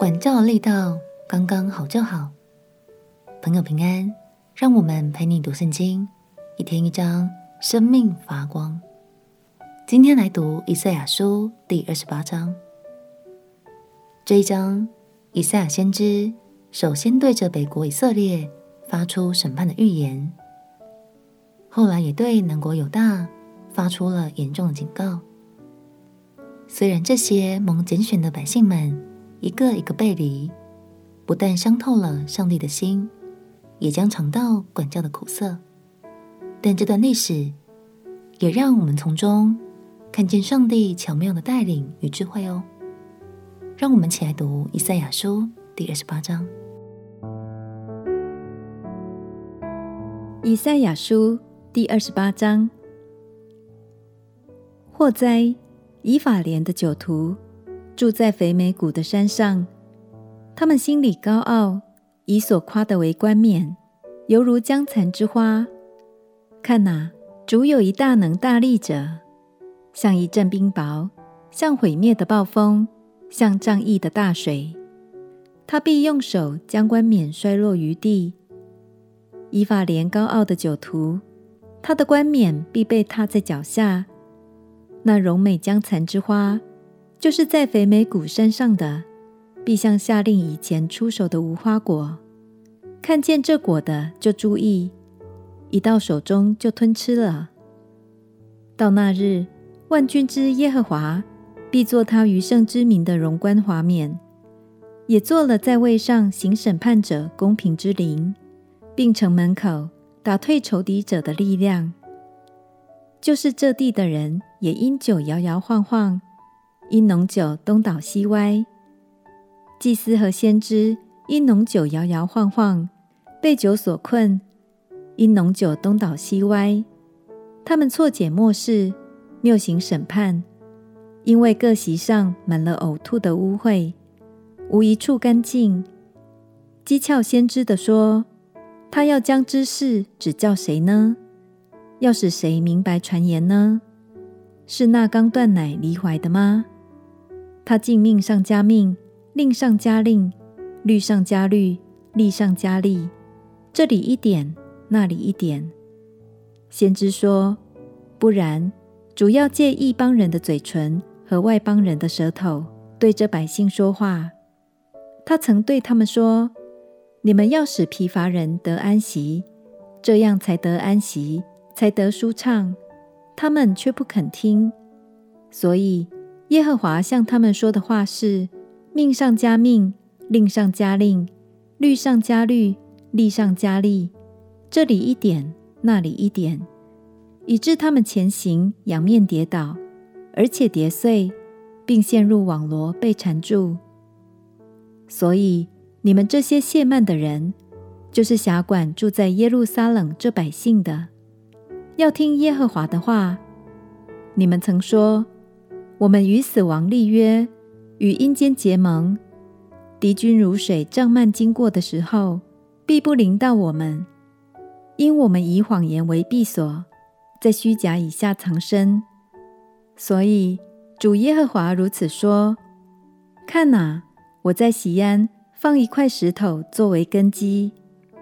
管教力道刚刚好就好。朋友平安，让我们陪你读圣经，一天一章，生命发光。今天来读以赛亚书第二十八章。这一章，以赛亚先知首先对着北国以色列发出审判的预言，后来也对南国犹大发出了严重的警告。虽然这些蒙拣选的百姓们一个一个背离，不但伤透了上帝的心，也将尝到管教的苦涩，但这段历史也让我们从中看见上帝巧妙的带领与智慧哦。让我们起来读以赛亚书第二十八章。以赛亚书第二十八章，祸灾！以法莲的酒徒住在肥美谷的山上，他们心里高傲，以所夸的为冠冕，犹如将残之花。看哪，主有一大能大力者，像一阵冰雹，像毁灭的暴风，像仗义的大水。他必用手将冠冕摔落于地。以法莲高傲的酒徒，他的冠冕必被踏在脚下。那荣美将残之花，就是在肥美谷山上的，必像下令以前出手的无花果。看见这果的就注意，一到手中就吞吃了。到那日，万军之耶和华必作他余剩之民的荣冠华冕，也做了在位上行审判者公平之灵，并城门口打退仇敌者的力量。就是这地的人也因酒摇摇晃晃，因浓酒东倒西歪。祭司和先知因浓酒摇摇晃晃，被酒所困，因浓酒东倒西歪。他们错解末世，谬行审判，因为各席上满了呕吐的污秽，无一处干净。讥诮先知的说：“他要将知识指教谁呢？”要使谁明白传言呢？是那刚断奶离怀的吗？他竟命上加命，令上加令，律上加律，例上加例，这里一点，那里一点。先知说：不然，主要借异邦人的嘴唇和外邦人的舌头，对这百姓说话。他曾对他们说：你们要使疲乏人得安息，这样才得安息。才得舒畅，他们却不肯听。所以耶和华向他们说的话是：命上加命，令上加令，律上加律，例上加例。这里一点，那里一点，以致他们前行，仰面跌倒，而且跌碎，并陷入网罗，被缠住。所以你们这些亵慢的人，就是辖管住在耶路撒冷这百姓的。要听耶和华的话。你们曾说：“我们与死亡立约，与阴间结盟。敌军如水涨漫经过的时候，必不临到我们，因我们以谎言为避所，在虚假以下藏身。所以主耶和华如此说：看哪，我在锡安放一块石头作为根基，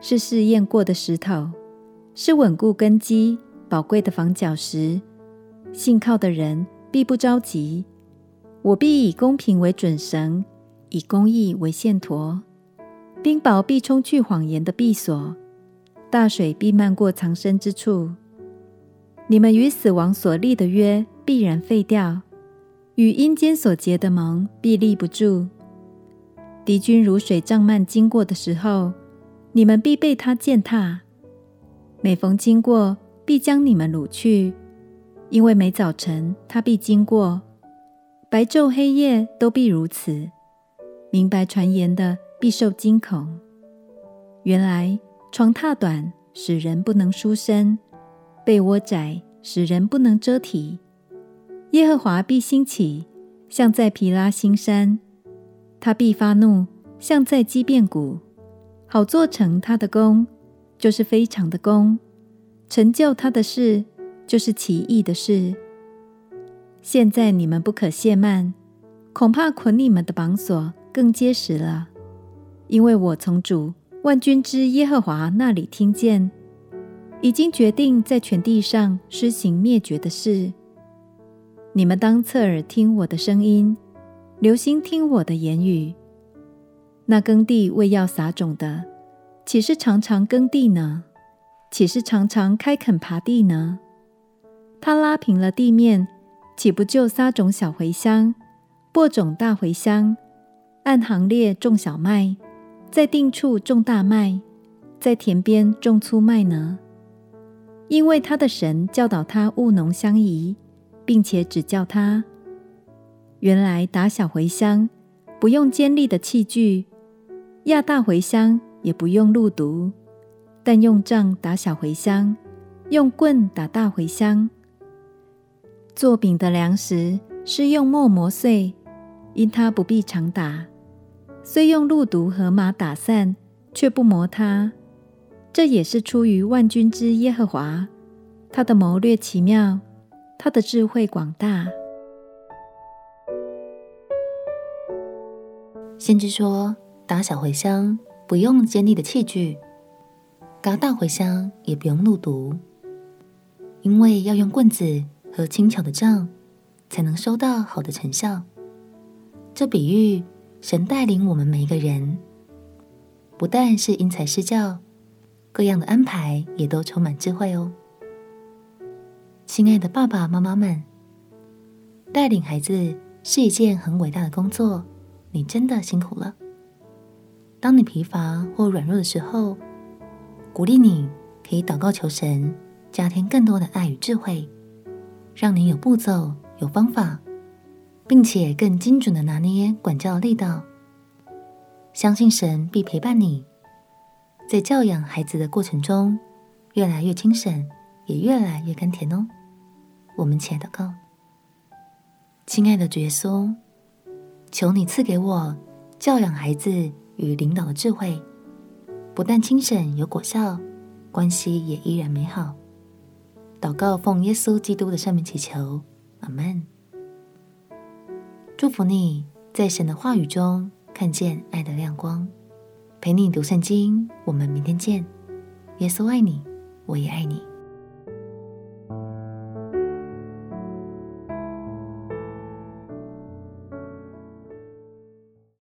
是试验过的石头，是稳固根基。”宝贵的房角石，信靠的人必不着急。我必以公平为准绳，以公义为线砣。冰雹必冲去谎言的避所，大水必漫过藏身之处。你们与死亡所立的约必然废掉，与阴间所结的盟必立不住。敌军如水涨漫经过的时候，你们必被他践踏。每逢经过，必将你们掳去，因为每早晨他必经过，白昼黑夜都必如此。明白传言的必受惊恐。原来床榻短，使人不能舒身；被窝窄，使人不能遮体。耶和华必兴起，像在皮拉新山；他必发怒，像在基遍谷，好做成他的工，就是非常的工。成就他的事，就是奇异的事。现在你们不可亵慢，恐怕捆你们的绑索更结实了，因为我从主万军之耶和华那里听见，已经决定在全地上施行灭绝的事。你们当侧耳听我的声音，留心听我的言语。那耕地为要撒种的，岂是常常耕地呢？岂是常常开垦耙地呢？他拉平了地面，岂不就撒种小茴香，播种大茴香，按行列种小麦，在定处种大麦，在田边种粗麦呢？因为他的神教导他务农相宜。并且指教他，原来打小茴香不用尖利的器具，压大茴香也不用路犊，但用杖打小茴香，用棍打大茴香。做饼的粮食是用磨磨碎，因它不必常打，虽用鹿毒和马打散，却不磨它。这也是出于万军之耶和华，他的谋略奇妙。他的智慧广大。先知说：“打小茴香不用尖利的器具，轧大茴香也不用鹿毒，因为要用棍子和轻巧的杖，才能收到好的成效。”这比喻神带领我们每一个人，不但是因材施教，各样的安排也都充满智慧哦。亲爱的爸爸妈妈们，带领孩子是一件很伟大的工作，你真的辛苦了。当你疲乏或软弱的时候，鼓励你可以祷告求神，加添更多的爱与智慧，让你有步骤、有方法，并且更精准的拿捏管教力道。相信神必陪伴你，在教养孩子的过程中，越来越精神，也越来越甘甜哦。我们且祷告，亲爱的耶稣，求你赐给我教养孩子与领导的智慧，不但精神有果效，关系也依然美好。祷告奉耶稣基督的圣名祈求，阿门。祝福你在神的话语中看见爱的亮光，陪你读圣经。我们明天见。耶稣爱你，我也爱你。